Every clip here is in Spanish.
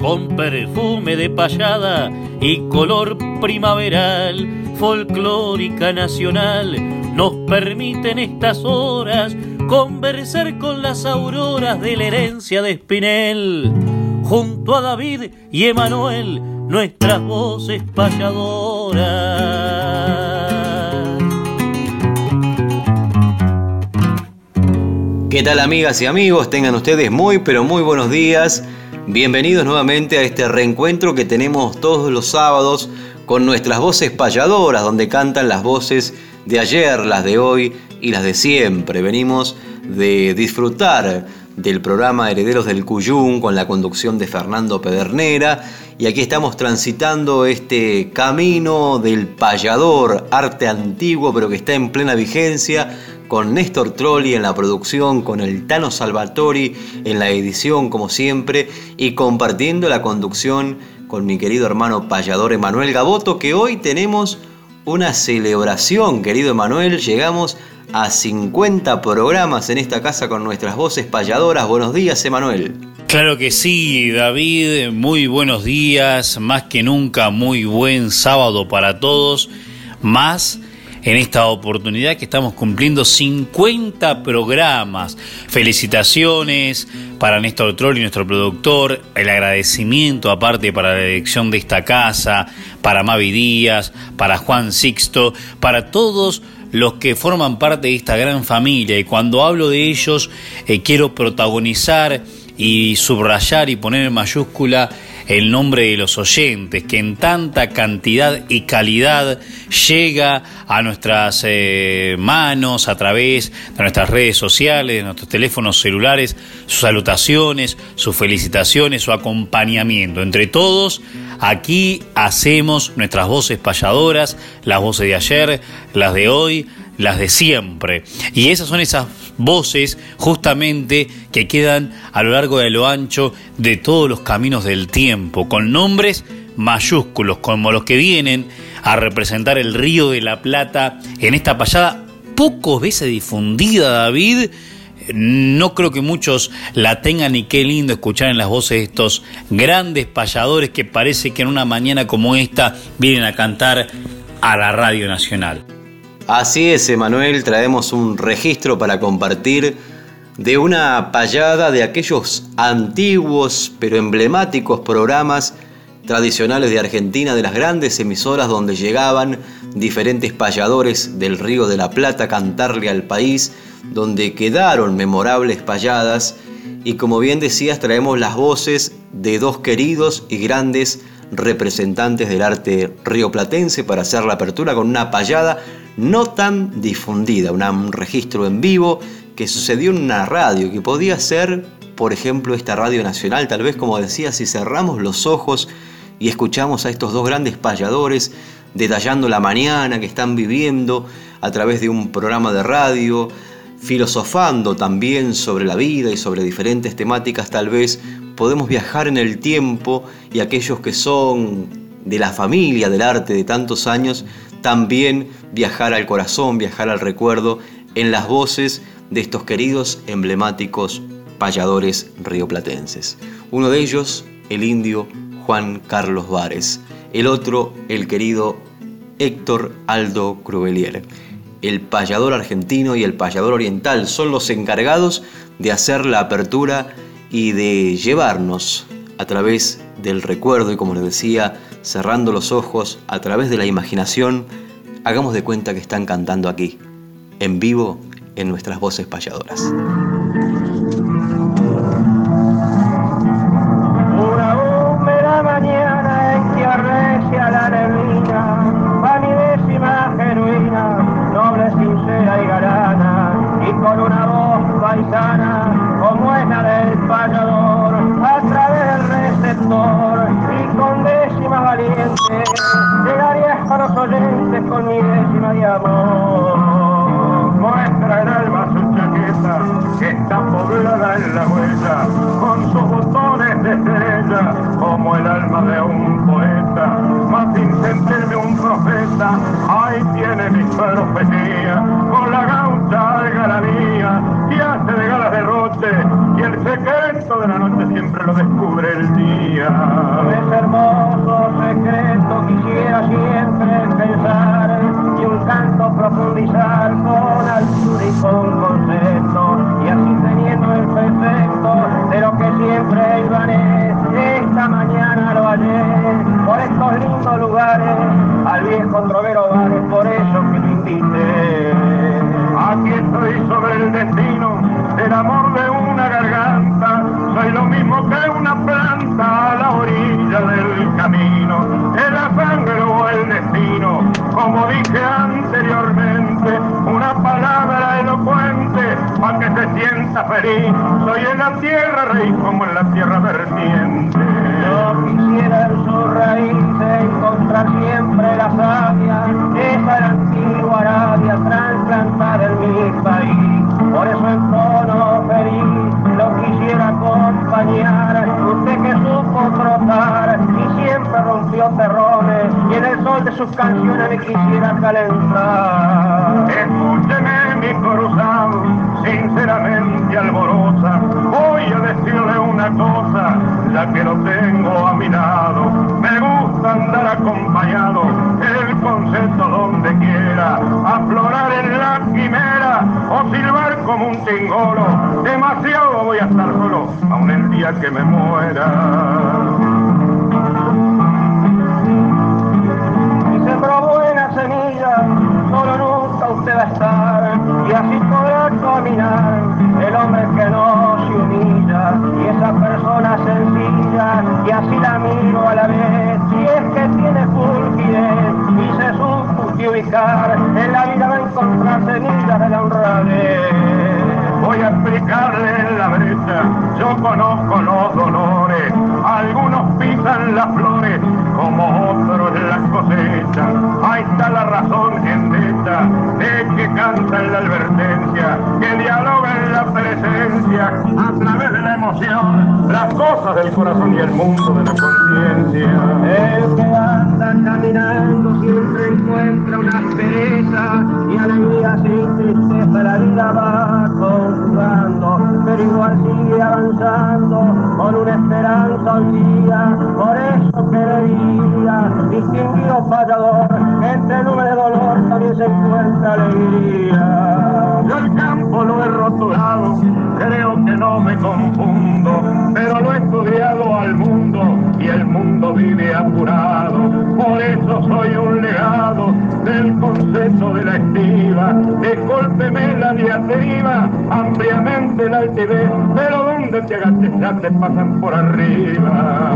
con perfume de payada y color primaveral, folclórica nacional nos permiten estas horas conversar con las auroras de la herencia de Espinel. Junto a David y Emanuel, nuestras voces payadoras. ¿Qué tal amigas y amigos? Tengan ustedes muy pero muy buenos días. Bienvenidos nuevamente a este reencuentro que tenemos todos los sábados con nuestras voces payadoras, donde cantan las voces de ayer, las de hoy y las de siempre. Venimos de disfrutar del programa Herederos del Cuyún con la conducción de Fernando Pedernera y aquí estamos transitando este camino del payador, arte antiguo pero que está en plena vigencia con Néstor Trolli en la producción, con el Tano Salvatori en la edición como siempre y compartiendo la conducción con mi querido hermano payador Emanuel Gaboto que hoy tenemos una celebración, querido Emanuel. Llegamos a 50 programas en esta casa con nuestras voces payadoras. Buenos días, Emanuel. Claro que sí, David. Muy buenos días. Más que nunca, muy buen sábado para todos. Más en esta oportunidad que estamos cumpliendo 50 programas. Felicitaciones para Néstor Trolli, nuestro productor, el agradecimiento aparte para la elección de esta casa, para Mavi Díaz, para Juan Sixto, para todos los que forman parte de esta gran familia y cuando hablo de ellos eh, quiero protagonizar y subrayar y poner en mayúscula el nombre de los oyentes, que en tanta cantidad y calidad llega a nuestras eh, manos a través de nuestras redes sociales, de nuestros teléfonos celulares, sus salutaciones, sus felicitaciones, su acompañamiento. Entre todos, aquí hacemos nuestras voces payadoras, las voces de ayer, las de hoy, las de siempre. Y esas son esas voces justamente que quedan a lo largo de lo ancho de todos los caminos del tiempo, con nombres mayúsculos como los que vienen a representar el río de la Plata en esta payada pocos veces difundida, David. No creo que muchos la tengan y qué lindo escuchar en las voces de estos grandes payadores que parece que en una mañana como esta vienen a cantar a la Radio Nacional. Así es, Emanuel, traemos un registro para compartir de una payada de aquellos antiguos pero emblemáticos programas tradicionales de Argentina, de las grandes emisoras donde llegaban diferentes payadores del Río de la Plata a cantarle al país, donde quedaron memorables payadas. Y como bien decías traemos las voces de dos queridos y grandes representantes del arte rioplatense para hacer la apertura con una payada no tan difundida, un registro en vivo que sucedió en una radio, que podía ser, por ejemplo, esta radio nacional, tal vez como decía, si cerramos los ojos y escuchamos a estos dos grandes payadores detallando la mañana que están viviendo a través de un programa de radio, filosofando también sobre la vida y sobre diferentes temáticas, tal vez podemos viajar en el tiempo y aquellos que son de la familia del arte de tantos años también viajar al corazón, viajar al recuerdo en las voces de estos queridos emblemáticos payadores rioplatenses. Uno de ellos, el indio Juan Carlos Vares. El otro, el querido Héctor Aldo Cruvelier. El payador argentino y el payador oriental son los encargados de hacer la apertura y de llevarnos a través del recuerdo y como les decía, cerrando los ojos a través de la imaginación, hagamos de cuenta que están cantando aquí, en vivo, en nuestras voces payadoras. Con la gaucha algarabía, y hace de gala derrote, y el secreto de la noche siempre lo descubre el día. Es hermoso secreto, quisiera siempre pensar y un canto profundizar feliz, soy en la tierra rey como en la tierra vertiente. Yo quisiera en su raíz encontrar siempre la savia, esa la antigua Arabia trasplantada en mi país. Por eso en tono feliz lo quisiera acompañar, usted que supo trotar y siempre rompió terrones y en el sol de sus canciones me quisiera calentar. Escúcheme mi cruzado, sinceramente alborosa, voy a decirle una cosa, ya que lo tengo a mi lado, me gusta andar acompañado, el concepto donde quiera, aflorar en la quimera o silbar como un tingolo, demasiado voy a estar solo, aun el día que me muera. En la vida va a encontrar semillas de la honradez. Voy a explicarle en la brecha, yo conozco los dolores, algunos pisan las flores, como otros las cosechan. Ahí está la razón endeta de que canta en la advertencia, que dialoga en la presencia, a través de la emoción, las cosas del corazón y el mundo de la conciencia. El que anda caminando siempre una aspereza y alegría sin tristeza la vida va conjugando, pero igual sigue avanzando con una esperanza día. Por eso que le diría, distinguido fallador, entre nube de dolor también se encuentra alegría. Discúlpeme la diatriba, ampliamente la altivez, pero donde te agaches ya te pasan por arriba.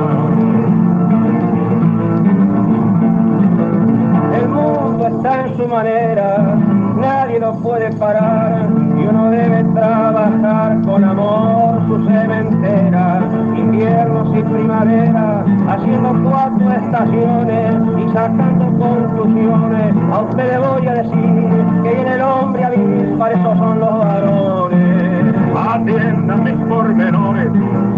El mundo está en su manera, nadie lo puede parar y uno debe trabajar con amor su sementera, inviernos y primavera, haciendo cuatro estaciones y sacando conclusiones. A usted le voy a decir para eso son los varones. Atienda mis pormenores,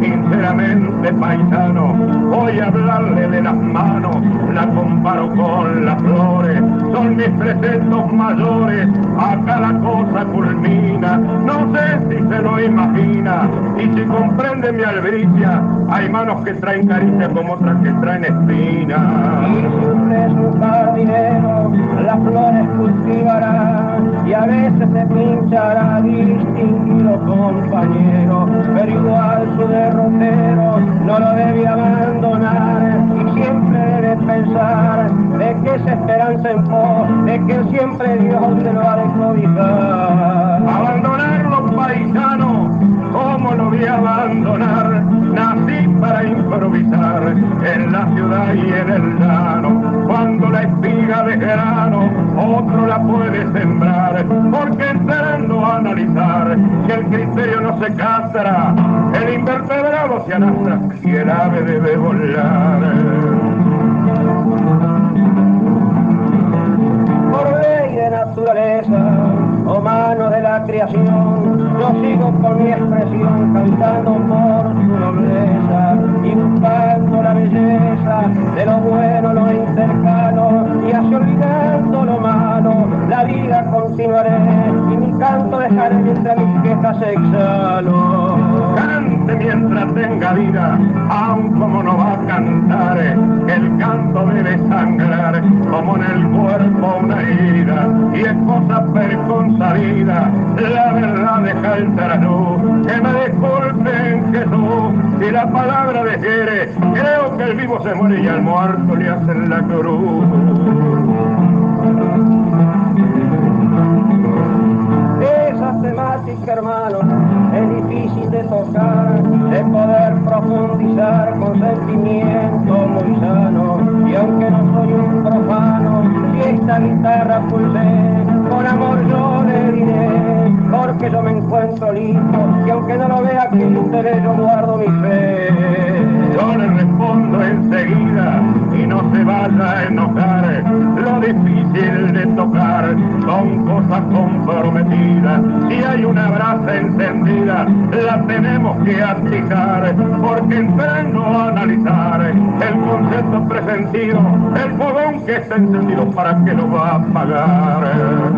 sinceramente paisano, voy a hablarle de las manos, la comparo con las flores, son mis preceptos mayores, acá la cosa culmina, no sé si se lo imagina, y si comprende mi albricia, hay manos que traen caricia como otras que traen Y espinas. es un jardinero, las flores cultivará y a veces se pinchará distinguido compañero, pero igual su derrotero no lo debe abandonar y siempre debe pensar de que esa esperanza en pos, de que siempre Dios te lo ha de cobijar. Abandonarlo paisano, ¿cómo lo voy a abandonar? Para improvisar en la ciudad y en el llano. Cuando la espiga de grano, otro la puede sembrar. Porque entrando a analizar, si el criterio no se castra, el invertebrado se anastra y el ave debe volar. por de naturaleza o mano de la creación, yo sigo con mi expresión cantando por su nobleza y buscando belleza, de lo bueno lo intercalo, y así olvidando lo malo, la vida continuaré, canto dejaré mientras mis quejas exhalo. Cante mientras tenga vida, aun como no va a cantar, el canto debe sangrar, como en el cuerpo una herida, y es cosa preconcebida, la verdad deja el luz, que me disculpen Jesús, si la palabra defiere, creo que el vivo se muere y al muerto le hacen la cruz. Esa temática, hermano, es difícil de tocar, de poder profundizar con sentimiento muy sano. Y aunque no soy un profano, si esta guitarra pulsé, con amor yo le diré, porque yo me encuentro listo, y aunque no lo vea que interés, yo guardo mi fe. Yo le respondo enseguida y no se vaya a enojar. Lo difícil de tocar son cosas comprometidas. Si hay una brasa encendida, la tenemos que atijar, porque entrando a analizar el concepto presentido, el fogón que está encendido para que lo va a apagar.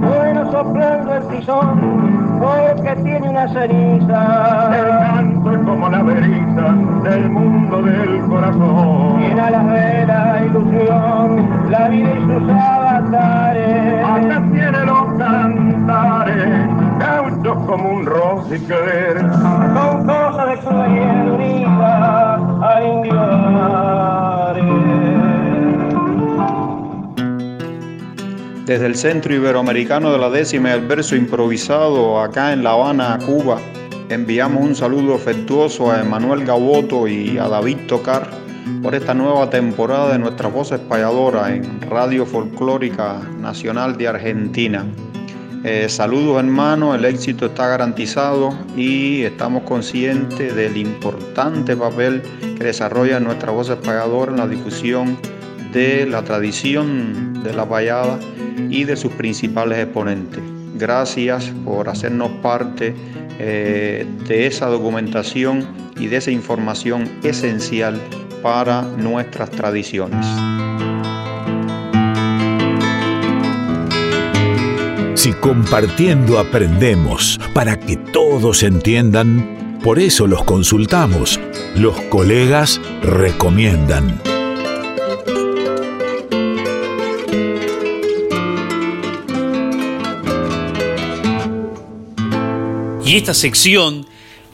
Bueno, soplando el tizón, porque tiene una ceniza. Es como la beriza del mundo del corazón. Llena la de la ilusión, la vida y sus avatares. Acá tiene los cantares, gauchos como un rosicler. Con cosas de su unida al indio desde el Centro Iberoamericano de la Décima el verso improvisado acá en La Habana, Cuba. Enviamos un saludo afectuoso a Emanuel Gaboto y a David Tocar por esta nueva temporada de nuestra voz espalladora en Radio Folclórica Nacional de Argentina. Eh, saludos hermanos, el éxito está garantizado y estamos conscientes del importante papel que desarrolla nuestra voz espalladora en la difusión de la tradición de la vallada y de sus principales exponentes. Gracias por hacernos parte eh, de esa documentación y de esa información esencial para nuestras tradiciones. Si compartiendo aprendemos para que todos entiendan, por eso los consultamos. Los colegas recomiendan. Y esta sección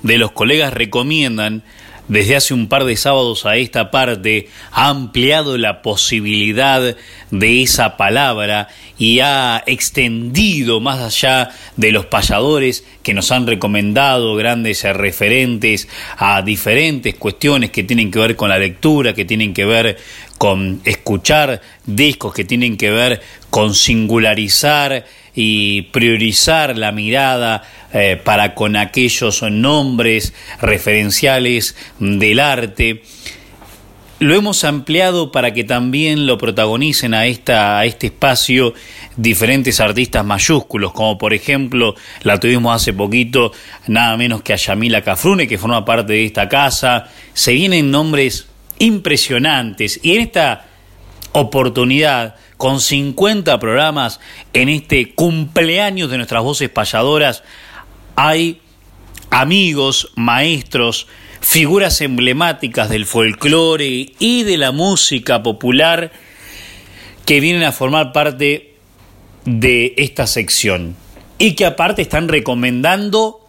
de los colegas recomiendan desde hace un par de sábados a esta parte ha ampliado la posibilidad de esa palabra y ha extendido más allá de los payadores que nos han recomendado grandes referentes a diferentes cuestiones que tienen que ver con la lectura, que tienen que ver con escuchar discos, que tienen que ver con singularizar y priorizar la mirada eh, para con aquellos nombres referenciales del arte. Lo hemos ampliado para que también lo protagonicen a, esta, a este espacio diferentes artistas mayúsculos, como por ejemplo la tuvimos hace poquito, nada menos que a Yamila Cafrune, que forma parte de esta casa. Se vienen nombres impresionantes y en esta oportunidad con 50 programas en este cumpleaños de nuestras voces payadoras, hay amigos, maestros, figuras emblemáticas del folclore y de la música popular que vienen a formar parte de esta sección y que aparte están recomendando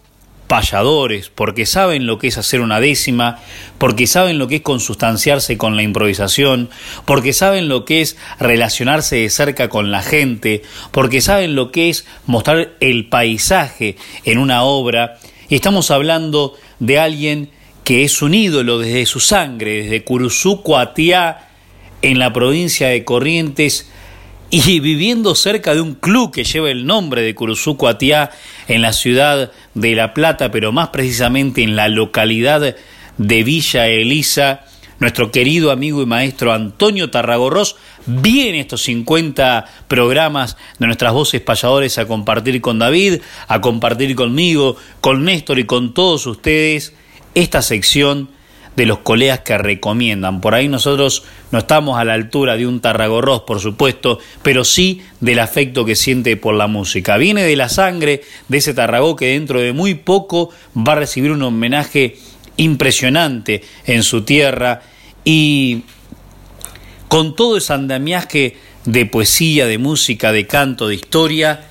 payadores, porque saben lo que es hacer una décima, porque saben lo que es consustanciarse con la improvisación, porque saben lo que es relacionarse de cerca con la gente, porque saben lo que es mostrar el paisaje en una obra, y estamos hablando de alguien que es un ídolo desde su sangre, desde Curuzú, Coatiá, en la provincia de Corrientes, y viviendo cerca de un club que lleva el nombre de Curuzuco Atiá en la ciudad de La Plata, pero más precisamente en la localidad de Villa Elisa, nuestro querido amigo y maestro Antonio Tarragorros viene estos 50 programas de nuestras voces payadores a compartir con David, a compartir conmigo, con Néstor y con todos ustedes esta sección de los colegas que recomiendan. Por ahí nosotros no estamos a la altura de un Tarragorros, por supuesto, pero sí del afecto que siente por la música. Viene de la sangre de ese Tarragó que dentro de muy poco va a recibir un homenaje impresionante en su tierra y con todo ese andamiaje de poesía, de música, de canto, de historia,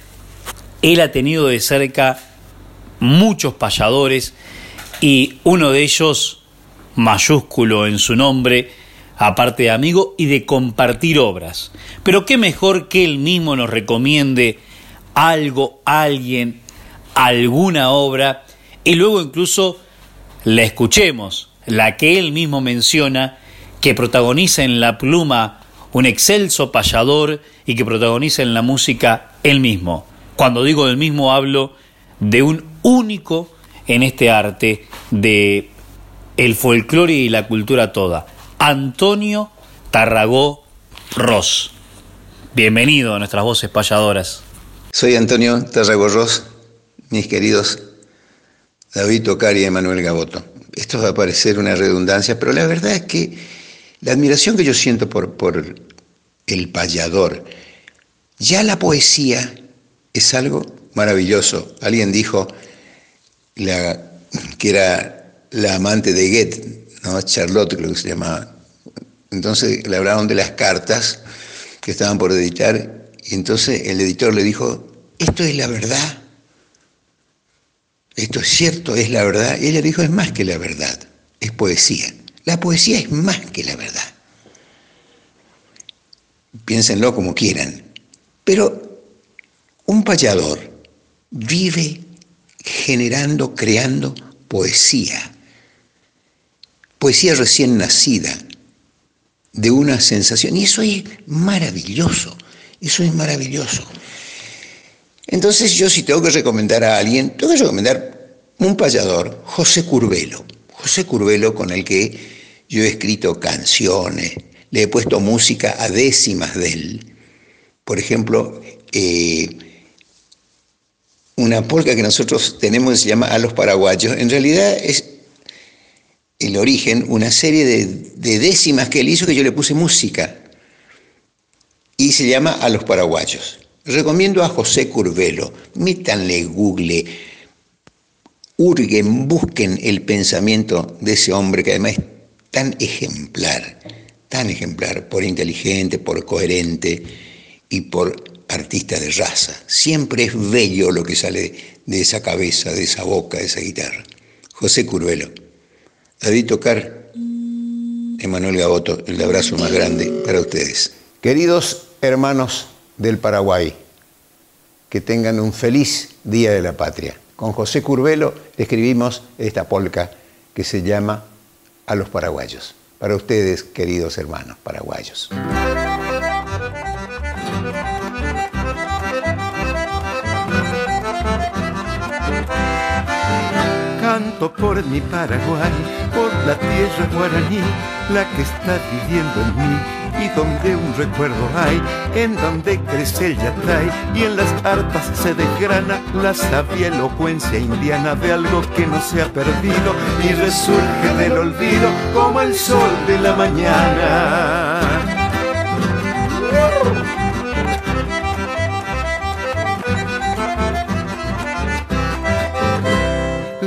él ha tenido de cerca muchos payadores y uno de ellos mayúsculo en su nombre, aparte de amigo y de compartir obras. Pero qué mejor que él mismo nos recomiende algo, alguien, alguna obra, y luego incluso la escuchemos, la que él mismo menciona, que protagoniza en la pluma un excelso payador y que protagoniza en la música él mismo. Cuando digo del mismo hablo de un único en este arte de el folclore y la cultura toda. Antonio Tarragó Ross. Bienvenido a nuestras voces payadoras. Soy Antonio Tarragó Ross, mis queridos David Tocari y Emanuel Gaboto. Esto va a parecer una redundancia, pero la verdad es que la admiración que yo siento por, por el payador, ya la poesía es algo maravilloso. Alguien dijo que era la amante de Goethe, ¿no? Charlotte creo que se llamaba. Entonces le hablaron de las cartas que estaban por editar y entonces el editor le dijo, esto es la verdad, esto es cierto, es la verdad. Y ella dijo, es más que la verdad, es poesía. La poesía es más que la verdad. Piénsenlo como quieran. Pero un payador vive generando, creando poesía poesía recién nacida, de una sensación. Y eso es maravilloso, eso es maravilloso. Entonces yo si tengo que recomendar a alguien, tengo que recomendar un payador, José Curvelo. José Curvelo con el que yo he escrito canciones, le he puesto música a décimas de él. Por ejemplo, eh, una polca que nosotros tenemos se llama A los Paraguayos. En realidad es el origen una serie de, décimas que él hizo que yo le puse música y se llama A los Paraguayos. Recomiendo a José Curvelo, métanle Google, hurguen, busquen el pensamiento de ese hombre que además es tan ejemplar, tan ejemplar, por inteligente, por coherente y por artista de raza. Siempre es bello lo que sale de esa cabeza, de esa boca, de esa guitarra. José Curvelo. David Tocar, Emanuel Gaboto, el abrazo más grande para ustedes. Queridos hermanos del Paraguay, que tengan un feliz Día de la Patria. Con José Curvelo escribimos esta polca que se llama A los Paraguayos. Para ustedes, queridos hermanos paraguayos. Por mi Paraguay, por la tierra guaraní, la que está viviendo en mí y donde un recuerdo hay, en donde crece el yatay y en las arpas se desgrana la sabia elocuencia indiana de algo que no se ha perdido y resurge del olvido como el sol de la mañana.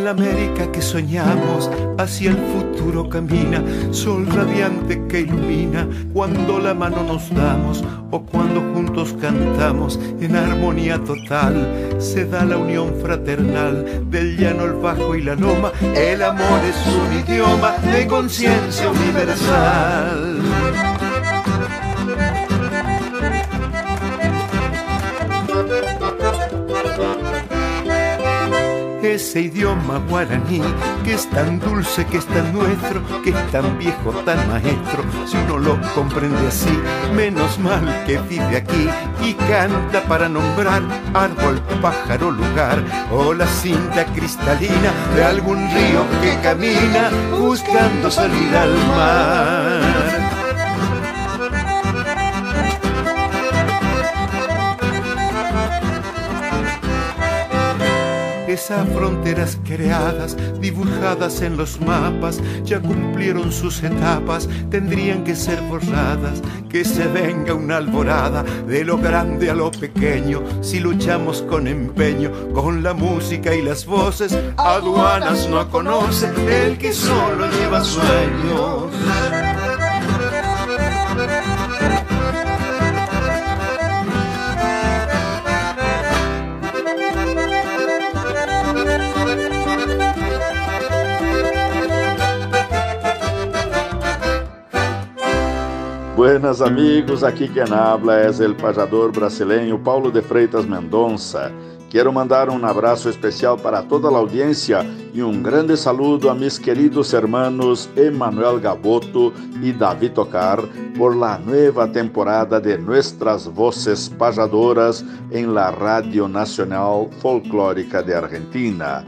América que soñamos hacia el futuro camina, sol radiante que ilumina cuando la mano nos damos o cuando juntos cantamos en armonía total. Se da la unión fraternal del llano, el bajo y la loma. El amor es un idioma de conciencia universal. Ese idioma guaraní que es tan dulce, que es tan nuestro, que es tan viejo, tan maestro. Si uno lo comprende así, menos mal que vive aquí y canta para nombrar árbol, pájaro, lugar o la cinta cristalina de algún río que camina buscando salir al mar. Esas fronteras creadas, dibujadas en los mapas, ya cumplieron sus etapas, tendrían que ser borradas, que se venga una alborada de lo grande a lo pequeño, si luchamos con empeño, con la música y las voces, aduanas no conoce el que solo lleva sueños. Buenas amigos, aqui quem habla é o pajador brasileiro Paulo de Freitas Mendonça. Quero mandar um abraço especial para toda a audiência e um grande saludo a mis queridos hermanos Emanuel Gaboto e David Tocar por la nueva temporada de Nuestras Voces Pajadoras em la Radio Nacional Folclórica de Argentina.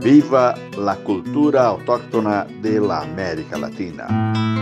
Viva la cultura autóctona de la América Latina.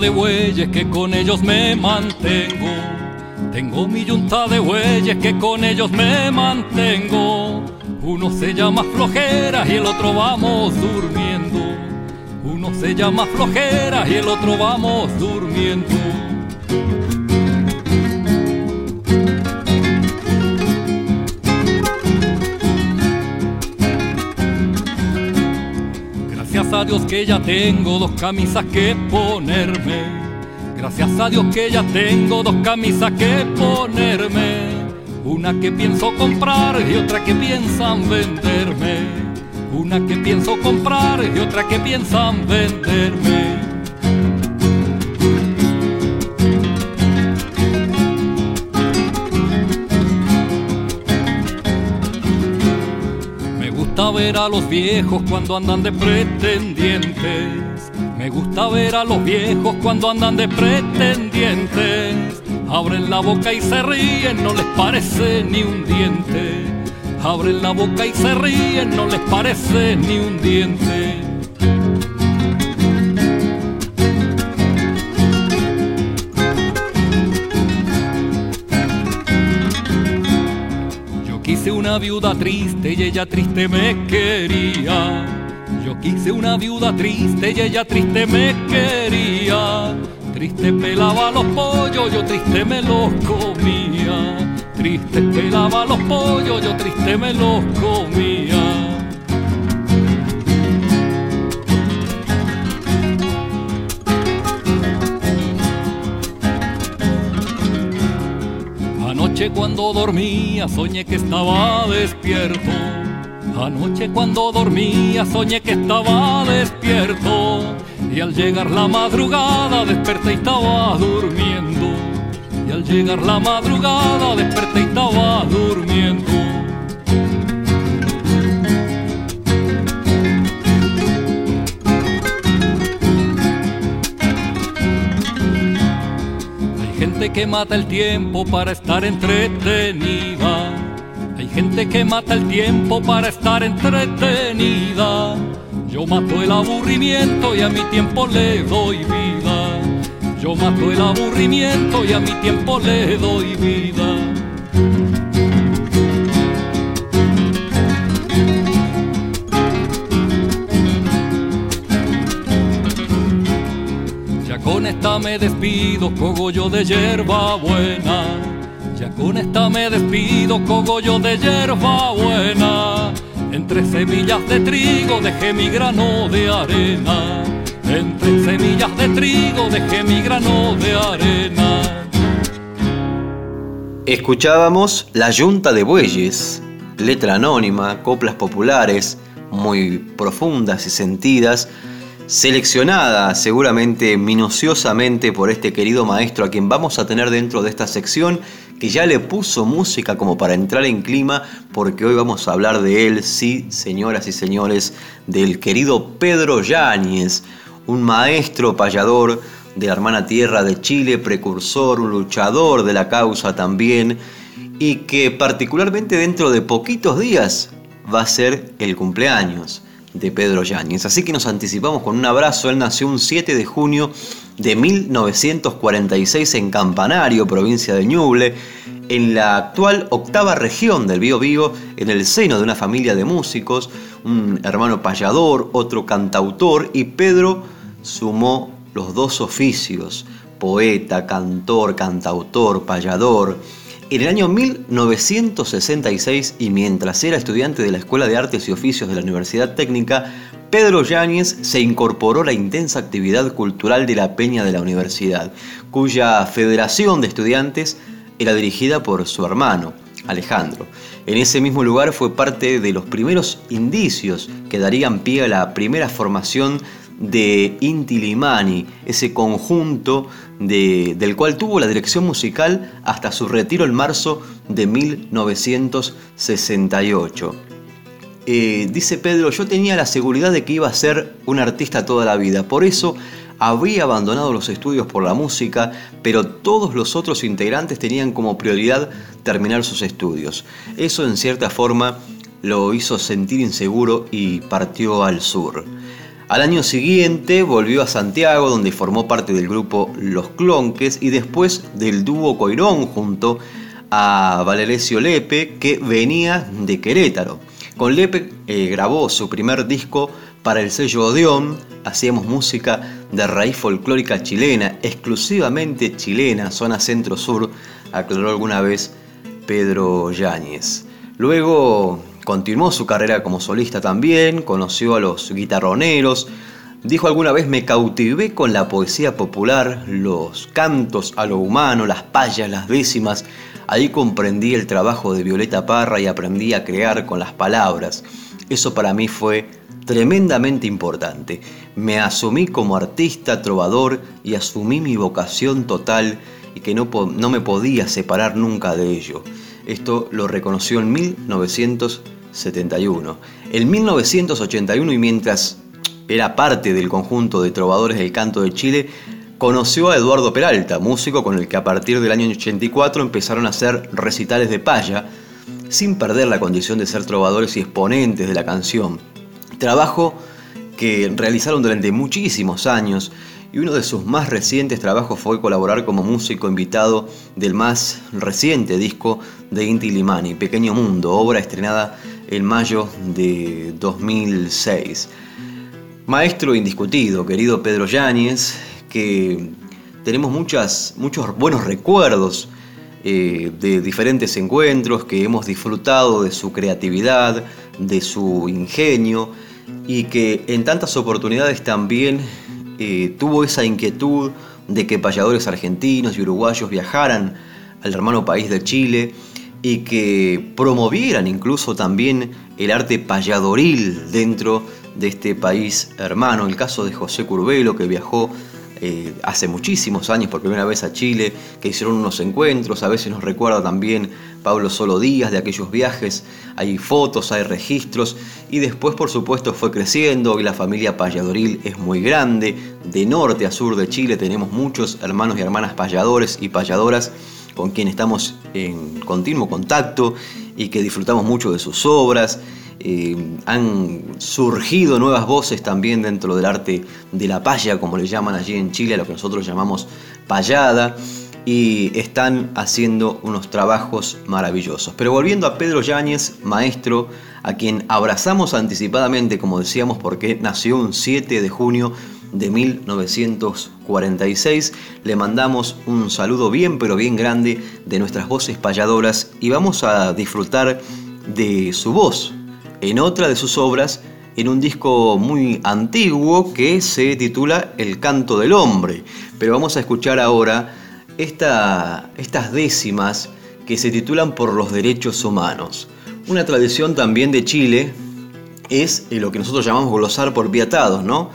De bueyes que con ellos me mantengo. Tengo mi yunta de bueyes que con ellos me mantengo. Uno se llama flojera y el otro vamos durmiendo. Uno se llama flojera y el otro vamos durmiendo. Dios que ya tengo dos camisas que ponerme. Gracias a Dios que ya tengo dos camisas que ponerme. Una que pienso comprar y otra que piensan venderme. Una que pienso comprar y otra que piensan venderme. Ver a los viejos cuando andan de pretendientes. Me gusta ver a los viejos cuando andan de pretendientes. Abren la boca y se ríen, no les parece ni un diente. Abren la boca y se ríen, no les parece ni un diente. Una viuda triste y ella triste me quería. Yo quise una viuda triste y ella triste me quería. Triste pelaba los pollos, yo triste me los comía. Triste pelaba los pollos, yo triste me los comía. Anoche cuando dormía soñé que estaba despierto. Anoche cuando dormía soñé que estaba despierto. Y al llegar la madrugada desperté y estaba durmiendo. Y al llegar la madrugada desperté y estaba durmiendo. Gente que mata el tiempo para estar entretenida. Hay gente que mata el tiempo para estar entretenida. Yo mato el aburrimiento y a mi tiempo le doy vida. Yo mato el aburrimiento y a mi tiempo le doy vida. Me despido, cogollo de hierba buena. Ya con esta me despido, cogollo de hierba buena. Entre semillas de trigo dejé mi grano de arena. Entre semillas de trigo dejé mi grano de arena. Escuchábamos La Yunta de Bueyes, letra anónima, coplas populares, muy profundas y sentidas seleccionada seguramente minuciosamente por este querido maestro a quien vamos a tener dentro de esta sección que ya le puso música como para entrar en clima, porque hoy vamos a hablar de él, sí, señoras y señores, del querido Pedro Yáñez, un maestro payador de la hermana tierra de Chile, precursor, un luchador de la causa también, y que particularmente dentro de poquitos días va a ser el cumpleaños de Pedro Yáñez. Así que nos anticipamos con un abrazo. Él nació un 7 de junio de 1946 en Campanario, provincia de Ñuble, en la actual octava región del Bío Bío, en el seno de una familia de músicos, un hermano payador, otro cantautor, y Pedro sumó los dos oficios, poeta, cantor, cantautor, payador. En el año 1966, y mientras era estudiante de la Escuela de Artes y Oficios de la Universidad Técnica, Pedro Yáñez se incorporó a la intensa actividad cultural de la Peña de la Universidad, cuya federación de estudiantes era dirigida por su hermano, Alejandro. En ese mismo lugar fue parte de los primeros indicios que darían pie a la primera formación de Inti Limani, ese conjunto del cual tuvo la dirección musical hasta su retiro en marzo de 1968. Eh, dice Pedro, yo tenía la seguridad de que iba a ser un artista toda la vida, por eso había abandonado los estudios por la música, pero todos los otros integrantes tenían como prioridad terminar sus estudios. Eso en cierta forma lo hizo sentir inseguro y partió al sur. Al año siguiente volvió a Santiago, donde formó parte del grupo Los Clonques y después del dúo Coirón junto a Valeresio Lepe, que venía de Querétaro. Con Lepe eh, grabó su primer disco para el sello Odeón, hacíamos música de raíz folclórica chilena, exclusivamente chilena, zona centro-sur, aclaró alguna vez Pedro Yáñez. Luego Continuó su carrera como solista también, conoció a los guitarroneros, dijo alguna vez me cautivé con la poesía popular, los cantos a lo humano, las payas, las décimas. Ahí comprendí el trabajo de Violeta Parra y aprendí a crear con las palabras. Eso para mí fue tremendamente importante. Me asumí como artista, trovador y asumí mi vocación total y que no, no me podía separar nunca de ello. Esto lo reconoció en 1900 71. En 1981 y mientras era parte del conjunto de trovadores del canto de Chile, conoció a Eduardo Peralta, músico con el que a partir del año 84 empezaron a hacer recitales de paya, sin perder la condición de ser trovadores y exponentes de la canción. Trabajo que realizaron durante muchísimos años y uno de sus más recientes trabajos fue colaborar como músico invitado del más reciente disco de Inti Limani, Pequeño Mundo, obra estrenada en mayo de 2006. Maestro indiscutido, querido Pedro Yáñez, que tenemos muchas, muchos buenos recuerdos eh, de diferentes encuentros, que hemos disfrutado de su creatividad, de su ingenio y que en tantas oportunidades también eh, tuvo esa inquietud de que payadores argentinos y uruguayos viajaran al hermano país de Chile y que promovieran incluso también el arte payadoril dentro de este país hermano. El caso de José Curbelo, que viajó eh, hace muchísimos años por primera vez a Chile, que hicieron unos encuentros, a veces nos recuerda también Pablo Solo Díaz de aquellos viajes, hay fotos, hay registros, y después por supuesto fue creciendo. Y la familia payadoril es muy grande, de norte a sur de Chile tenemos muchos hermanos y hermanas payadores y payadoras con quien estamos en continuo contacto y que disfrutamos mucho de sus obras. Eh, han surgido nuevas voces también dentro del arte de la paya, como le llaman allí en Chile, a lo que nosotros llamamos payada, y están haciendo unos trabajos maravillosos. Pero volviendo a Pedro Yáñez, maestro, a quien abrazamos anticipadamente, como decíamos, porque nació un 7 de junio de 1946. Le mandamos un saludo bien pero bien grande de nuestras voces payadoras y vamos a disfrutar de su voz en otra de sus obras en un disco muy antiguo que se titula El canto del hombre. Pero vamos a escuchar ahora estas décimas que se titulan Por los derechos humanos. Una tradición también de Chile es lo que nosotros llamamos glosar por viatados, ¿no?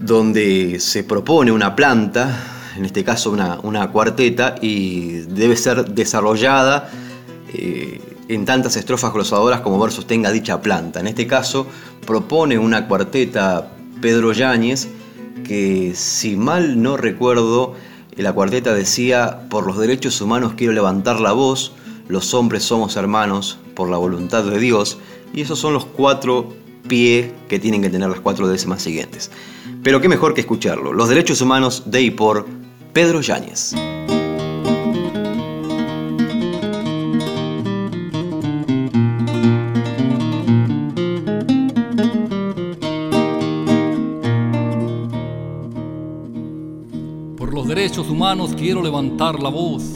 donde se propone una planta en este caso una, una cuarteta, y debe ser desarrollada eh, en tantas estrofas glosadoras como versos tenga dicha planta. En este caso propone una cuarteta Pedro Yáñez que si mal no recuerdo, la cuarteta decía, por los derechos humanos quiero levantar la voz, los hombres somos hermanos por la voluntad de Dios, y esos son los cuatro pies que tienen que tener las cuatro décimas siguientes. Pero qué mejor que escucharlo, los derechos humanos de y por Pedro Yáñez. Humanos quiero levantar la voz.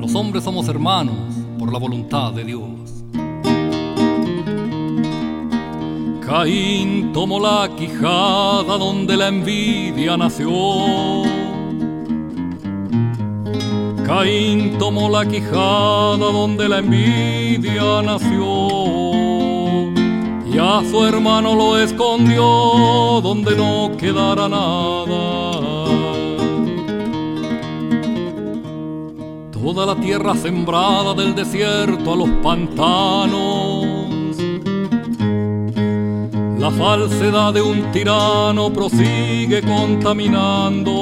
Los hombres somos hermanos por la voluntad de Dios. Caín tomó la quijada donde la envidia nació. Caín tomó la quijada donde la envidia nació. Y a su hermano lo escondió donde no quedara nada. La tierra sembrada del desierto a los pantanos. La falsedad de un tirano prosigue contaminando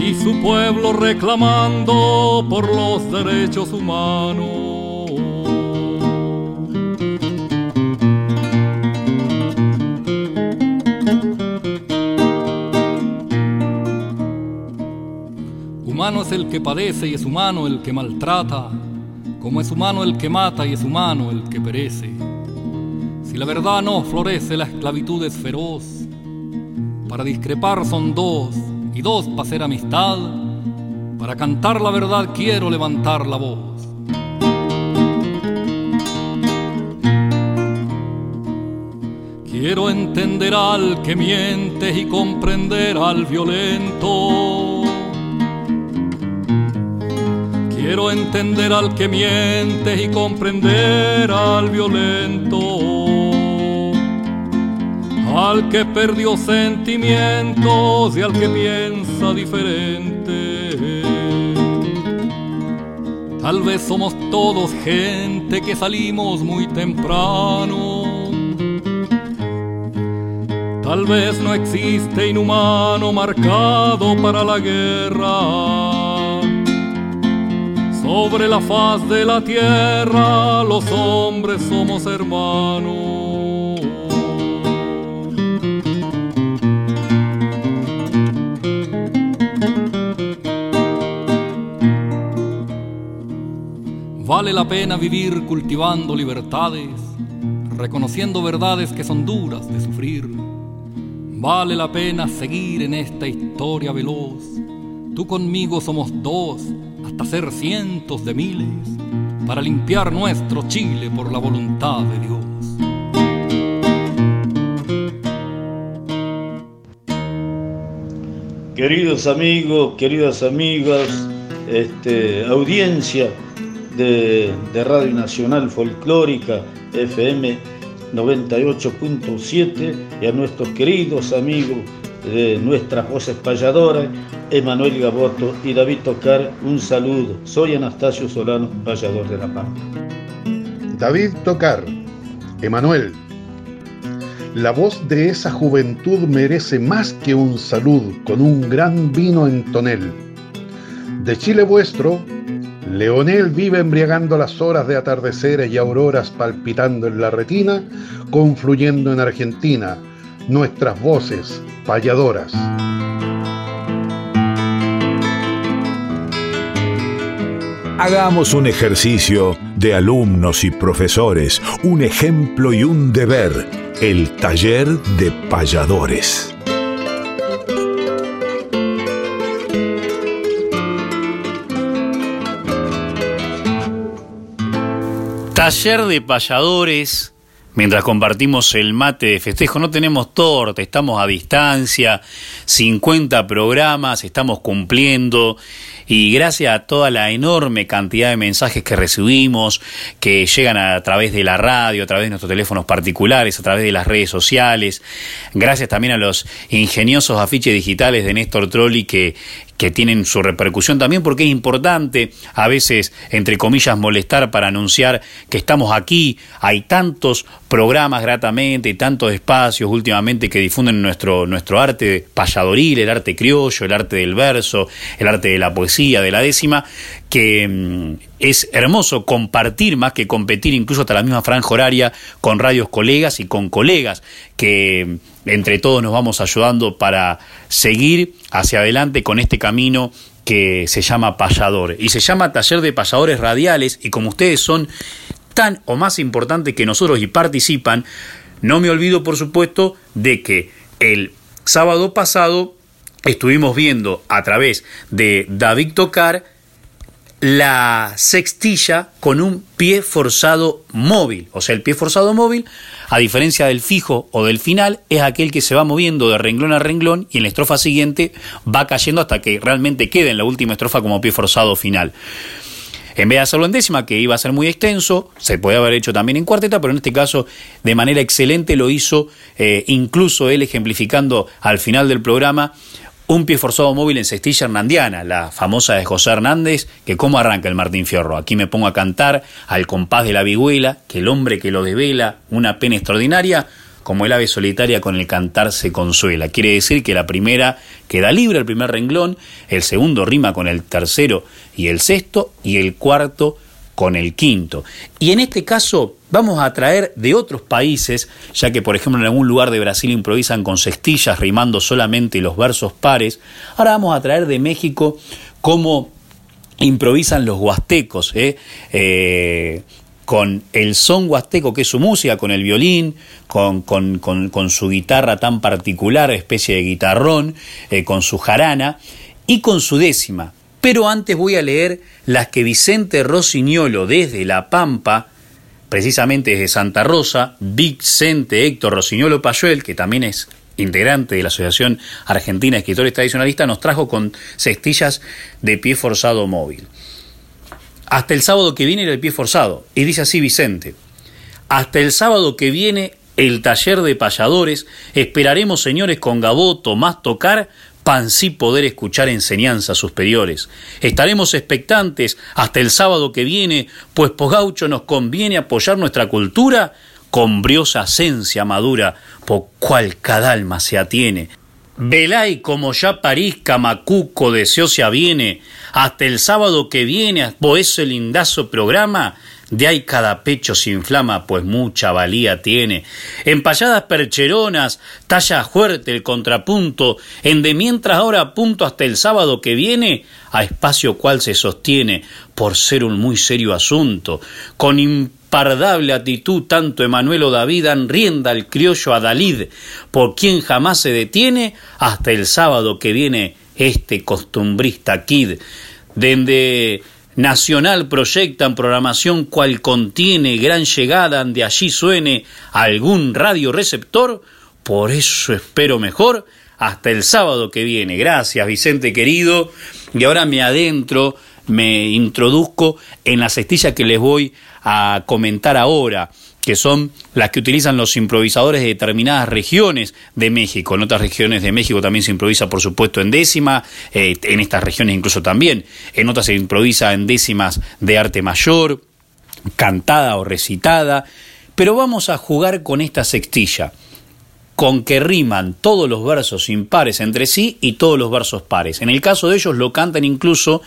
y su pueblo reclamando por los derechos humanos. Es el que padece y es humano el que maltrata, como es humano el que mata y es humano el que perece. Si la verdad no florece, la esclavitud es feroz. Para discrepar son dos, y dos para hacer amistad. Para cantar la verdad quiero levantar la voz. Quiero entender al que miente y comprender al violento Quiero entender al que miente y comprender al violento, al que perdió sentimientos y al que piensa diferente. Tal vez somos todos gente que salimos muy temprano. Tal vez no existe inhumano marcado para la guerra sobre la faz de la tierra los hombres somos hermanos. Vale la pena vivir cultivando libertades, reconociendo verdades que son duras de sufrir. Vale la pena seguir en esta historia veloz. Tú conmigo somos dos hasta ser cientos de miles, para limpiar nuestro Chile por la voluntad de Dios. Queridos amigos, queridas amigas, este, audiencia de, de Radio Nacional Folclórica FM 98.7 y a nuestros queridos amigos de nuestras voces payadoras, Emanuel Gaboto y David Tocar, un saludo. Soy Anastasio Solano, payador de La Pampa. David Tocar, Emanuel, la voz de esa juventud merece más que un salud con un gran vino en tonel. De Chile vuestro, Leonel vive embriagando las horas de atardeceres y auroras palpitando en la retina, confluyendo en Argentina, nuestras voces payadoras. Hagamos un ejercicio de alumnos y profesores, un ejemplo y un deber, el taller de payadores. Taller de payadores mientras compartimos el mate de festejo. No tenemos torta, estamos a distancia, 50 programas, estamos cumpliendo y gracias a toda la enorme cantidad de mensajes que recibimos, que llegan a través de la radio, a través de nuestros teléfonos particulares, a través de las redes sociales, gracias también a los ingeniosos afiches digitales de Néstor Trolli que que tienen su repercusión también porque es importante a veces, entre comillas, molestar para anunciar que estamos aquí. Hay tantos programas gratamente y tantos espacios últimamente que difunden nuestro, nuestro arte payadoril, el arte criollo, el arte del verso, el arte de la poesía, de la décima, que mm, es hermoso compartir más que competir incluso hasta la misma franja horaria con radios colegas y con colegas que entre todos nos vamos ayudando para seguir hacia adelante con este camino que se llama payador. Y se llama taller de payadores radiales y como ustedes son tan o más importantes que nosotros y participan, no me olvido por supuesto de que el sábado pasado estuvimos viendo a través de David Tocar la sextilla con un pie forzado móvil. O sea, el pie forzado móvil, a diferencia del fijo o del final, es aquel que se va moviendo de renglón a renglón y en la estrofa siguiente va cayendo hasta que realmente quede en la última estrofa como pie forzado final. En vez de hacerlo en décima, que iba a ser muy extenso, se puede haber hecho también en cuarteta, pero en este caso de manera excelente lo hizo, eh, incluso él ejemplificando al final del programa un pie forzado móvil en cestilla hernandiana, la famosa de José Hernández, que cómo arranca el Martín Fierro. Aquí me pongo a cantar al compás de la vihuela, que el hombre que lo desvela, una pena extraordinaria, como el ave solitaria con el cantar se consuela. Quiere decir que la primera queda libre, el primer renglón, el segundo rima con el tercero y el sexto, y el cuarto con el quinto. Y en este caso vamos a traer de otros países, ya que por ejemplo en algún lugar de Brasil improvisan con cestillas rimando solamente los versos pares, ahora vamos a traer de México cómo improvisan los huastecos, ¿eh? Eh, con el son huasteco, que es su música, con el violín, con, su guitarra tan particular, especie de guitarrón, eh, con su jarana y con su décima. Pero antes voy a leer las que Vicente Rosiñolo desde La Pampa, precisamente desde Santa Rosa, Vicente Héctor Rosiñolo Payuel, que también es integrante de la Asociación Argentina de Escritores Tradicionalistas, nos trajo con cestillas de pie forzado móvil. Hasta el sábado que viene era el pie forzado. Y dice así Vicente, hasta el sábado que viene el taller de payadores, esperaremos señores con Gaboto más tocar pan sí poder escuchar enseñanzas superiores. Estaremos expectantes hasta el sábado que viene, pues Pogaucho nos conviene apoyar nuestra cultura con briosa esencia madura, por cual cada alma se atiene. Velay como ya París Camacuco deseo se aviene, hasta el sábado que viene, por ese lindazo programa, de ahí cada pecho se inflama, pues mucha valía tiene. Empalladas percheronas, talla fuerte el contrapunto, en de mientras ahora punto hasta el sábado que viene, a espacio cual se sostiene, por ser un muy serio asunto. Con impardable actitud, tanto Emanuel o David dan rienda al criollo a Dalid, por quien jamás se detiene, hasta el sábado que viene este costumbrista kid. Dende Nacional proyectan programación cual contiene gran llegada de allí suene algún radioreceptor, por eso espero mejor hasta el sábado que viene. Gracias Vicente querido. Y ahora me adentro, me introduzco en la cestilla que les voy a comentar ahora que son las que utilizan los improvisadores de determinadas regiones de México. En otras regiones de México también se improvisa, por supuesto, en décima, eh, en estas regiones incluso también. En otras se improvisa en décimas de arte mayor, cantada o recitada. Pero vamos a jugar con esta sextilla, con que riman todos los versos impares entre sí y todos los versos pares. En el caso de ellos lo cantan incluso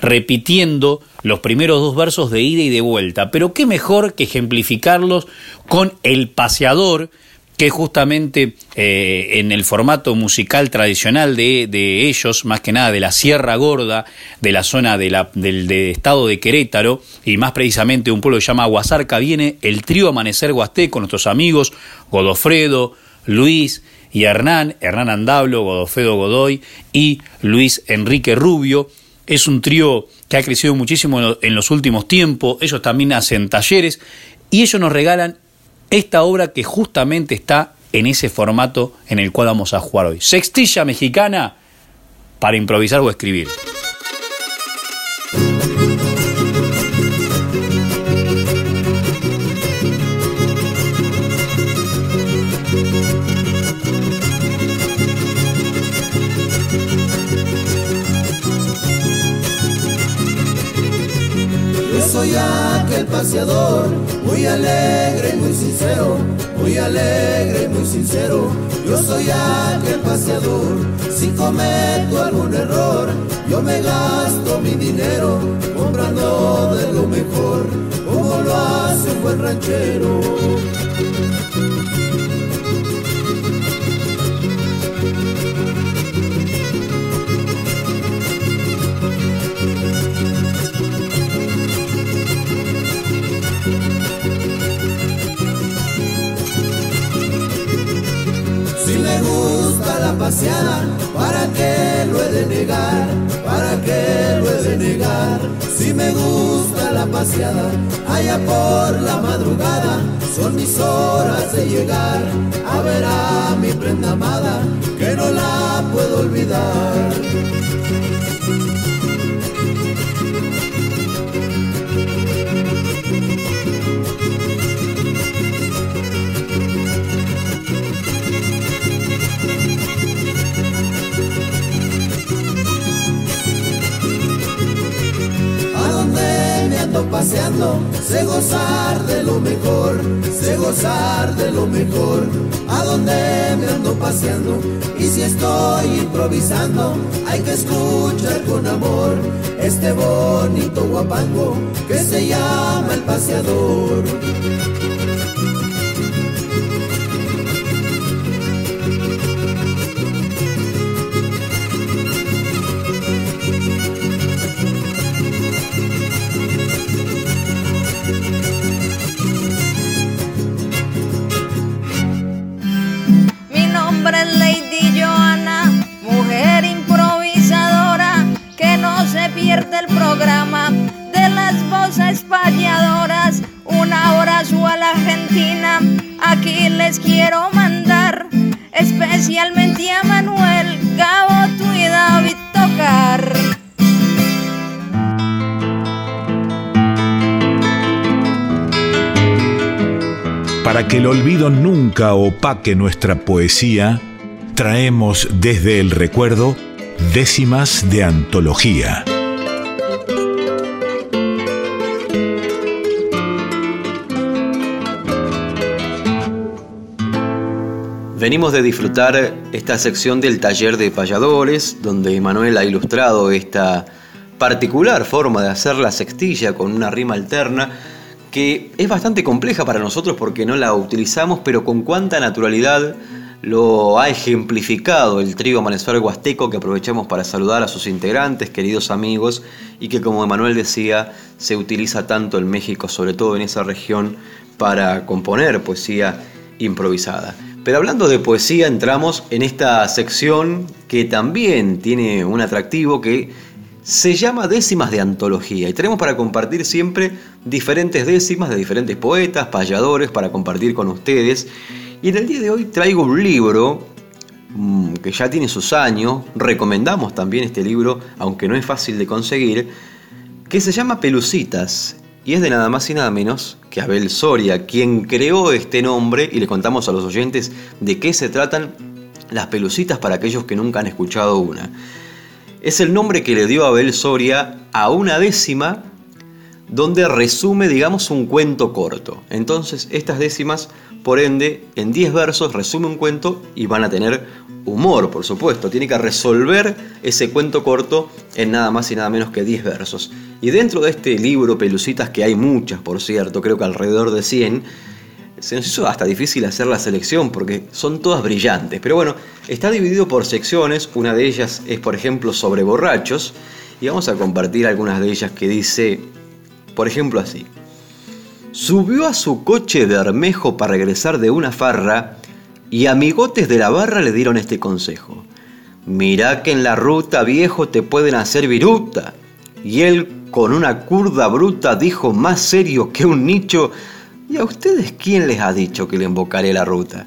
repitiendo los primeros dos versos de ida y de vuelta. Pero qué mejor que ejemplificarlos con el paseador, que justamente eh, en el formato musical tradicional de, ellos, más que nada de la Sierra Gorda, de la zona de la, del estado de Querétaro, y más precisamente un pueblo que se llama Aguasarca, viene el trío Amanecer Huasteco, nuestros amigos Godofredo, Luis y Hernán, Hernán Andablo, Godofredo Godoy y Luis Enrique Rubio, es un trío que ha crecido muchísimo en los últimos tiempos. Ellos también hacen talleres y ellos nos regalan esta obra que justamente está en ese formato en el cual vamos a jugar hoy. Sextilla mexicana para improvisar o escribir. Paseador, muy alegre y muy sincero, muy alegre y muy sincero. Yo soy aquel paseador, si cometo algún error, yo me gasto mi dinero comprando de lo mejor, como lo hace un buen ranchero. Paseada, ¿para qué lo he de negar? ¿Para qué lo he de negar? Si me gusta la paseada, allá por la madrugada, son mis horas de llegar a ver a mi prenda amada, que no la puedo olvidar. Paseando, sé gozar de lo mejor, sé gozar de lo mejor. A donde me ando paseando y si estoy improvisando, hay que escuchar con amor este bonito guapango que se llama el paseador. Voces payadoras. Un abrazo a la Argentina, aquí les quiero mandar, especialmente a Manuel, Gabo, y David Tocar. Para que el olvido nunca opaque nuestra poesía, traemos desde el recuerdo décimas de antología. Venimos de disfrutar esta sección del taller de payadores, donde Manuel ha ilustrado esta particular forma de hacer la sextilla con una rima alterna, que es bastante compleja para nosotros porque no la utilizamos, pero con cuánta naturalidad lo ha ejemplificado el trío Amanecer Huasteco que aprovechamos para saludar a sus integrantes, queridos amigos, y que como Emanuel decía, se utiliza tanto en México, sobre todo en esa región, para componer poesía improvisada. Pero hablando de poesía, entramos en esta sección que también tiene un atractivo que se llama décimas de antología. Y tenemos para compartir siempre diferentes décimas de diferentes poetas, payadores, para compartir con ustedes. Y en el día de hoy traigo un libro mm, que ya tiene sus años, recomendamos también este libro, aunque no es fácil de conseguir, que se llama Pelucitas y es de nada más y nada menos que Abel Soria, quien creó este nombre y le contamos a los oyentes de qué se tratan las pelucitas para aquellos que nunca han escuchado una. Es el nombre que le dio Abel Soria a una décima donde resume, digamos, un cuento corto. Entonces, estas décimas, por ende, en 10 versos resume un cuento y van a tener humor, por supuesto. Tiene que resolver ese cuento corto en nada más y nada menos que 10 versos. Y dentro de este libro, Pelucitas, que hay muchas, por cierto, creo que alrededor de 100, se nos hizo hasta difícil hacer la selección porque son todas brillantes. Pero bueno, está dividido por secciones. Una de ellas es, por ejemplo, sobre borrachos. Y vamos a compartir algunas de ellas que dice, por ejemplo, así. Subió a su coche Bermejo para regresar de una farra y amigotes de la barra le dieron este consejo. Mirá que en la ruta, viejo, te pueden hacer viruta. Y él, con una curda bruta, dijo más serio que un nicho, ¿Y a ustedes quién les ha dicho que le invocaré la ruta?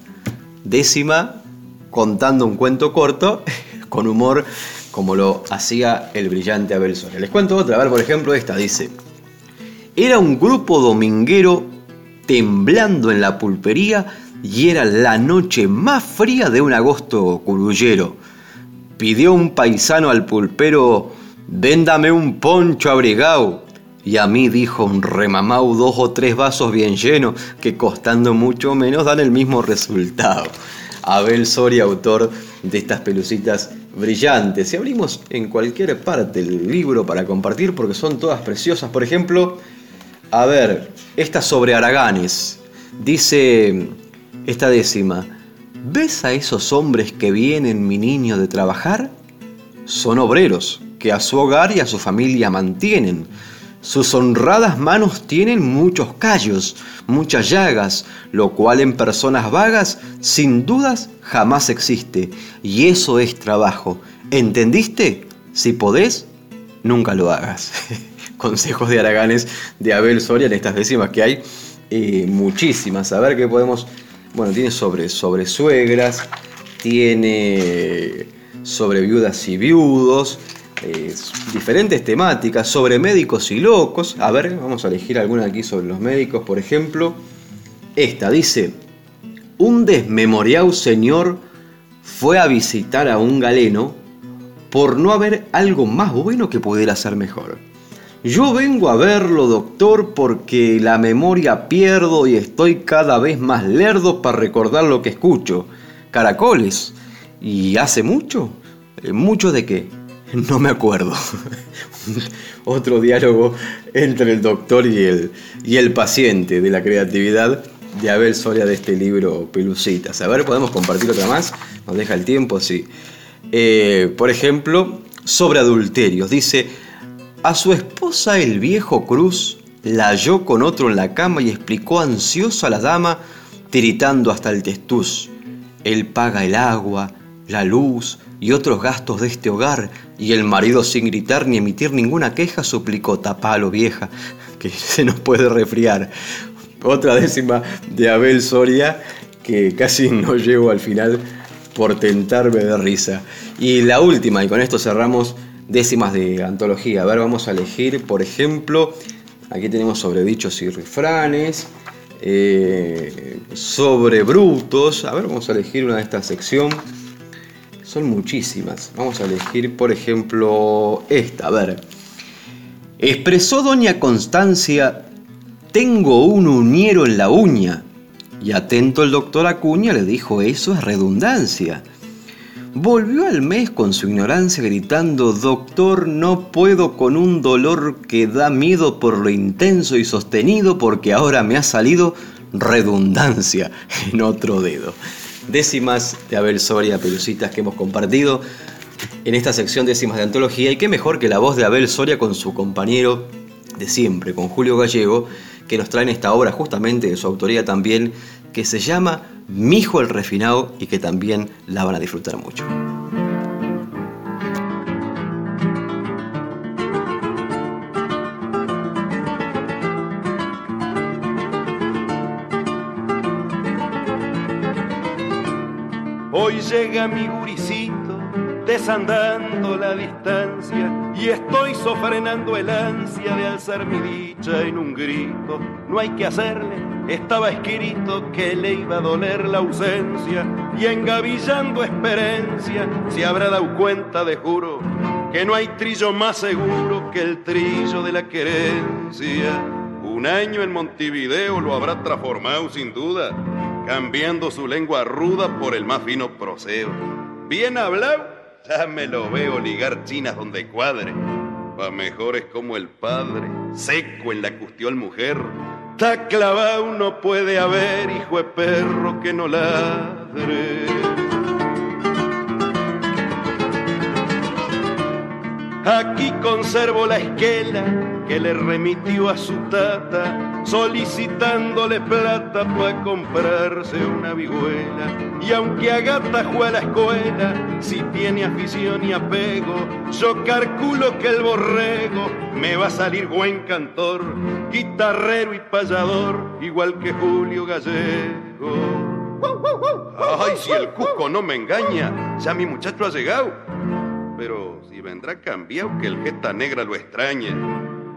Décima, contando un cuento corto, con humor, como lo hacía el brillante Abel Soria. Les cuento otra, a ver, por ejemplo, esta dice: Era un grupo dominguero temblando en la pulpería y era la noche más fría de un agosto curullero. Pidió un paisano al pulpero: Véndame un poncho abrigado y a mí dijo un remamau dos o tres vasos bien llenos que costando mucho menos dan el mismo resultado. Abel Soria, autor de estas pelucitas brillantes. Y abrimos en cualquier parte el libro para compartir porque son todas preciosas. Por ejemplo, a ver, esta sobre Araganes. Dice esta décima. ¿Ves a esos hombres que vienen, mi niño, de trabajar? Son obreros que a su hogar y a su familia mantienen sus honradas manos tienen muchos callos, muchas llagas, lo cual en personas vagas, sin dudas, jamás existe. Y eso es trabajo. ¿Entendiste? Si podés, nunca lo hagas. Consejos de Araganes de Abel Soria en estas décimas que hay eh, muchísimas. A ver qué podemos. Bueno, tiene sobre, sobre suegras, tiene sobre viudas y viudos diferentes temáticas sobre médicos y locos. A ver, vamos a elegir alguna aquí sobre los médicos, por ejemplo. Esta dice, un desmemoriado señor fue a visitar a un galeno por no haber algo más bueno que pudiera ser mejor. Yo vengo a verlo, doctor, porque la memoria pierdo y estoy cada vez más lerdo para recordar lo que escucho. Caracoles. ¿Y hace mucho? Eh, ¿Mucho de qué? No me acuerdo. Otro diálogo entre el doctor y el, y el paciente de la creatividad de Abel Soria de este libro Pelucitas. A ver, ¿podemos compartir otra más? ¿Nos deja el tiempo? Sí. Eh, por ejemplo, sobre adulterios. Dice, a su esposa el viejo Cruz la halló con otro en la cama y explicó ansioso a la dama, tiritando hasta el testuz. Él paga el agua, la luz y otros gastos de este hogar, y el marido sin gritar ni emitir ninguna queja suplicó, tapalo vieja, que se nos puede resfriar. Otra décima de Abel Soria, que casi no llego al final por tentarme de risa. Y la última, y con esto cerramos décimas de antología. A ver, vamos a elegir, por ejemplo, aquí tenemos sobre dichos y refranes, eh, sobre brutos. A ver, vamos a elegir una de esta sección son muchísimas. Vamos a elegir, por ejemplo, esta. A ver. Expresó doña Constancia, tengo un uñero en la uña. Y atento el doctor Acuña le dijo, eso es redundancia. Volvió al mes con su ignorancia gritando, Doctor, no puedo con un dolor que da miedo por lo intenso y sostenido porque ahora me ha salido redundancia en otro dedo décimas de Abel Soria, Pelucitas que hemos compartido en esta sección décimas de antología. Y qué mejor que la voz de Abel Soria con su compañero de siempre, con Julio Gallego, que nos traen esta obra justamente de su autoría también, que se llama Mijo el Refinado y que también la van a disfrutar mucho. Hoy llega mi guricito, desandando la distancia, y estoy sofrenando el ansia de alzar mi dicha en un grito. No hay que hacerle, estaba escrito que le iba a doler la ausencia, y engavillando experiencia se habrá dado cuenta de juro que no hay trillo más seguro que el trillo de la querencia. Un año en Montevideo lo habrá transformado sin duda cambiando su lengua ruda por el más fino proseo. Bien hablado, ya me lo veo ligar chinas donde cuadre. Pa' mejores como el padre, seco en la custión mujer. Ta clavado no puede haber hijo de perro que no ladre. Aquí conservo la esquela que le remitió a su tata, solicitándole plata para comprarse una vihuela. Y aunque Agata fue a la escuela, si tiene afición y apego, yo calculo que el borrego me va a salir buen cantor, guitarrero y payador, igual que Julio Gallego. Ay, si el cuco no me engaña, ya mi muchacho ha llegado. Pero si vendrá cambiado que el jeta negra lo extrañe.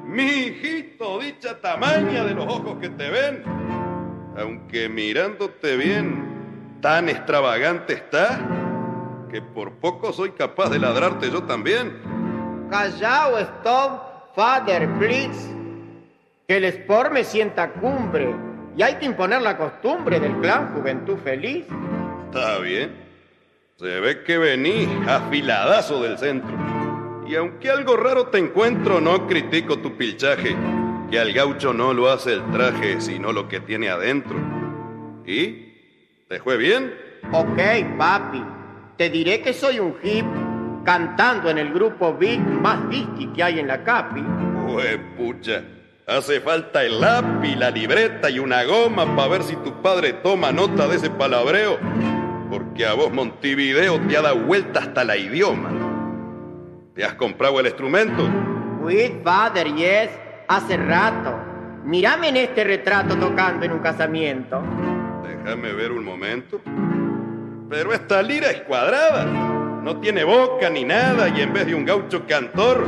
Mi hijito, dicha tamaña de los ojos que te ven. Aunque mirándote bien, tan extravagante está que por poco soy capaz de ladrarte yo también. Callao, stop, father, please. Que el sport me sienta cumbre y hay que imponer la costumbre del clan Juventud Feliz. Está bien. Se ve que venís afiladazo del centro. Y aunque algo raro te encuentro, no critico tu pilchaje. Que al gaucho no lo hace el traje, sino lo que tiene adentro. ¿Y? ¿Te fue bien? Ok, papi. Te diré que soy un hip cantando en el grupo Big más disqui que hay en la Capi. Pues pucha. Hace falta el lápiz, la libreta y una goma para ver si tu padre toma nota de ese palabreo. Porque a vos Montevideo te ha dado vuelta hasta la idioma. ¿Te has comprado el instrumento? With father, yes, hace rato. Mírame en este retrato tocando en un casamiento. Déjame ver un momento. Pero esta lira es cuadrada. No tiene boca ni nada y en vez de un gaucho cantor,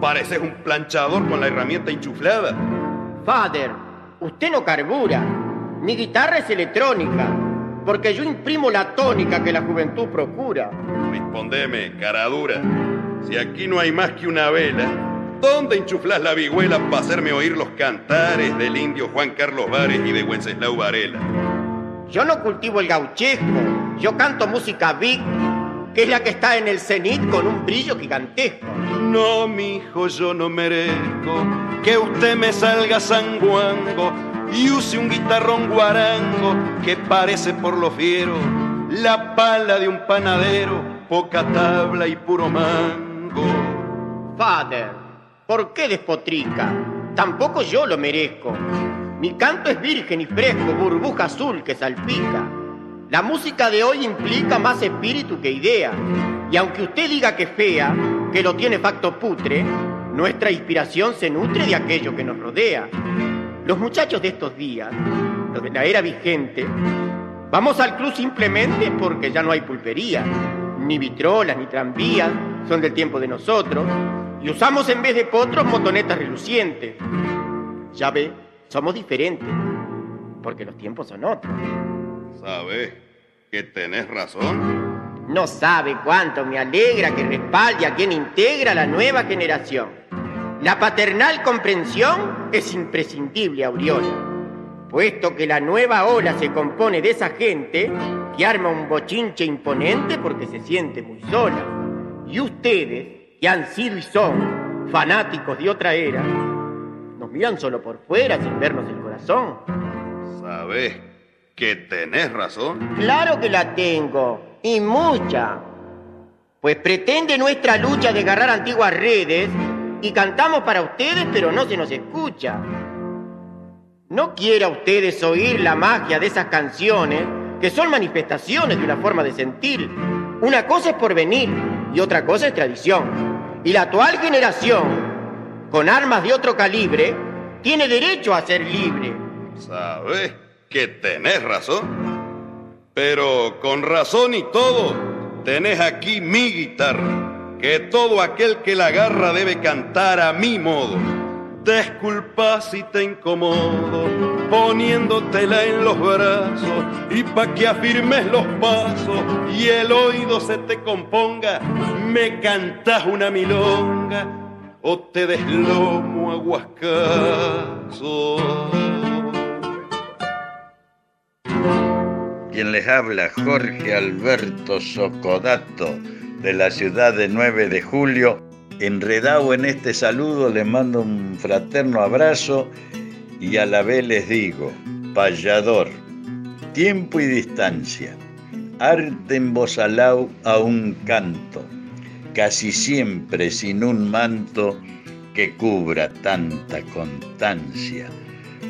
pareces un planchador con la herramienta enchuflada. Father, usted no carbura. Mi guitarra es electrónica, porque yo imprimo la tónica que la juventud procura. Respondeme, cara dura. Si aquí no hay más que una vela, ¿dónde enchuflas la vihuela para hacerme oír los cantares del indio Juan Carlos Vares y de Wenceslao Varela? Yo no cultivo el gauchesco, yo canto música big, que es la que está en el cenit con un brillo gigantesco. No, mijo, yo no merezco que usted me salga sanguango y use un guitarrón guarango que parece por lo fiero la pala de un panadero, poca tabla y puro mango. Father, ¿por qué despotrica? Tampoco yo lo merezco. Mi canto es virgen y fresco, burbuja azul que salpica. La música de hoy implica más espíritu que idea. Y aunque usted diga que fea, que lo tiene facto putre, nuestra inspiración se nutre de aquello que nos rodea. Los muchachos de estos días, los de la era vigente, vamos al club simplemente porque ya no hay pulpería, ni vitrolas, ni tranvías, son del tiempo de nosotros, y usamos en vez de potros motonetas relucientes. Ya ve, somos diferentes, porque los tiempos son otros. ¿Sabes que tenés razón? No sabe cuánto me alegra que respalde a quien integra la nueva generación. La paternal comprensión es imprescindible, Auriola, puesto que la nueva ola se compone de esa gente que arma un bochinche imponente porque se siente muy sola. Y ustedes, que han sido y son fanáticos de otra era, nos miran solo por fuera sin vernos el corazón. ¿Sabes que tenés razón? Claro que la tengo, y mucha. Pues pretende nuestra lucha de agarrar antiguas redes y cantamos para ustedes, pero no se nos escucha. No quiera ustedes oír la magia de esas canciones, que son manifestaciones de una forma de sentir. Una cosa es porvenir y otra cosa es tradición. Y la actual generación, con armas de otro calibre, tiene derecho a ser libre. ¿Sabes que tenés razón? Pero con razón y todo, tenés aquí mi guitarra, que todo aquel que la agarra debe cantar a mi modo. Disculpa si te incomodo, poniéndotela en los brazos y pa' que afirmes los pasos y el oído se te componga, me cantas una milonga o te deslomo aguascazo. Quien les habla, Jorge Alberto Socodato, de la ciudad de 9 de julio. Enredado en este saludo, les mando un fraterno abrazo y a la vez les digo, payador, tiempo y distancia, arte voz a un canto, casi siempre sin un manto que cubra tanta constancia.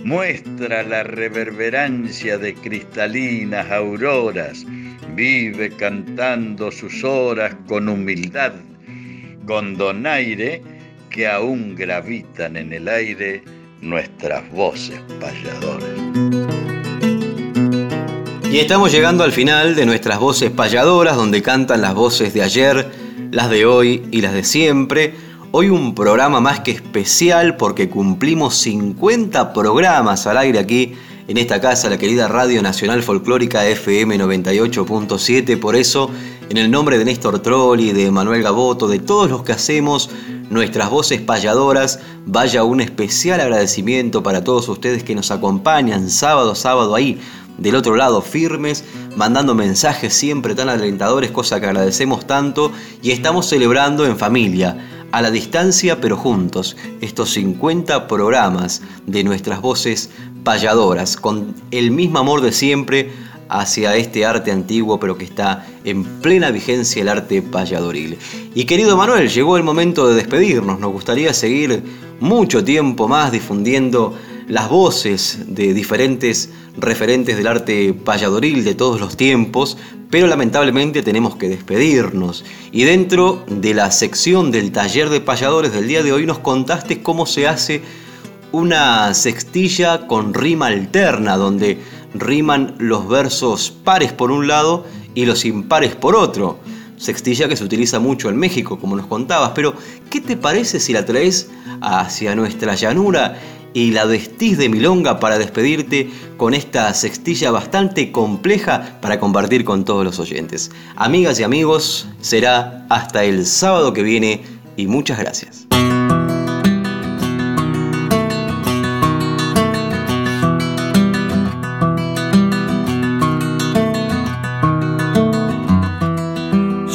Muestra la reverberancia de cristalinas auroras, vive cantando sus horas con humildad, con donaire que aún gravitan en el aire nuestras voces payadoras. Y estamos llegando al final de nuestras voces payadoras, donde cantan las voces de ayer, las de hoy y las de siempre. Hoy un programa más que especial porque cumplimos 50 programas al aire aquí en esta casa, la querida Radio Nacional Folclórica FM 98.7. Por eso, en el nombre de Néstor Trolli, de Manuel Gaboto, de todos los que hacemos nuestras voces payadoras, vaya un especial agradecimiento para todos ustedes que nos acompañan sábado sábado ahí, del otro lado, firmes, mandando mensajes siempre tan alentadores, cosa que agradecemos tanto, y estamos celebrando en familia a la distancia pero juntos, estos 50 programas de nuestras voces payadoras, con el mismo amor de siempre hacia este arte antiguo pero que está en plena vigencia el arte payadoril. Y querido Manuel, llegó el momento de despedirnos, nos gustaría seguir mucho tiempo más difundiendo las voces de diferentes referentes del arte payadoril de todos los tiempos, pero lamentablemente tenemos que despedirnos. Y dentro de la sección del taller de payadores del día de hoy nos contaste cómo se hace una sextilla con rima alterna, donde riman los versos pares por un lado y los impares por otro. Sextilla que se utiliza mucho en México, como nos contabas, pero ¿qué te parece si la traes hacia nuestra llanura y la vestís de milonga para despedirte con esta sextilla bastante compleja para compartir con todos los oyentes. Amigas y amigos, será hasta el sábado que viene y muchas gracias.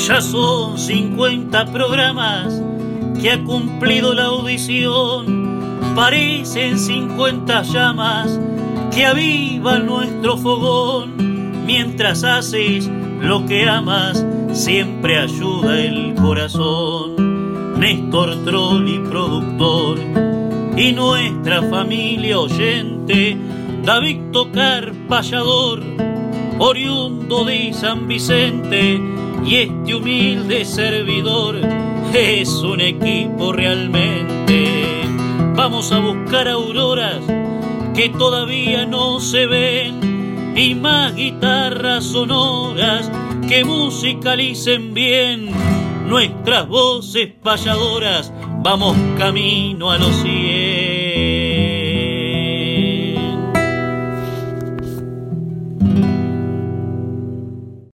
Ya son 50 programas que ha cumplido la audición parecen 50 llamas que avivan nuestro fogón. Mientras haces lo que amas, siempre ayuda el corazón. Néstor Trolli, productor, y nuestra familia oyente, David Tocar, payador, oriundo de San Vicente, y este humilde servidor es un equipo realmente Vamos a buscar auroras que todavía no se ven y más guitarras sonoras que musicalicen bien nuestras voces payadoras. Vamos camino a los cielos.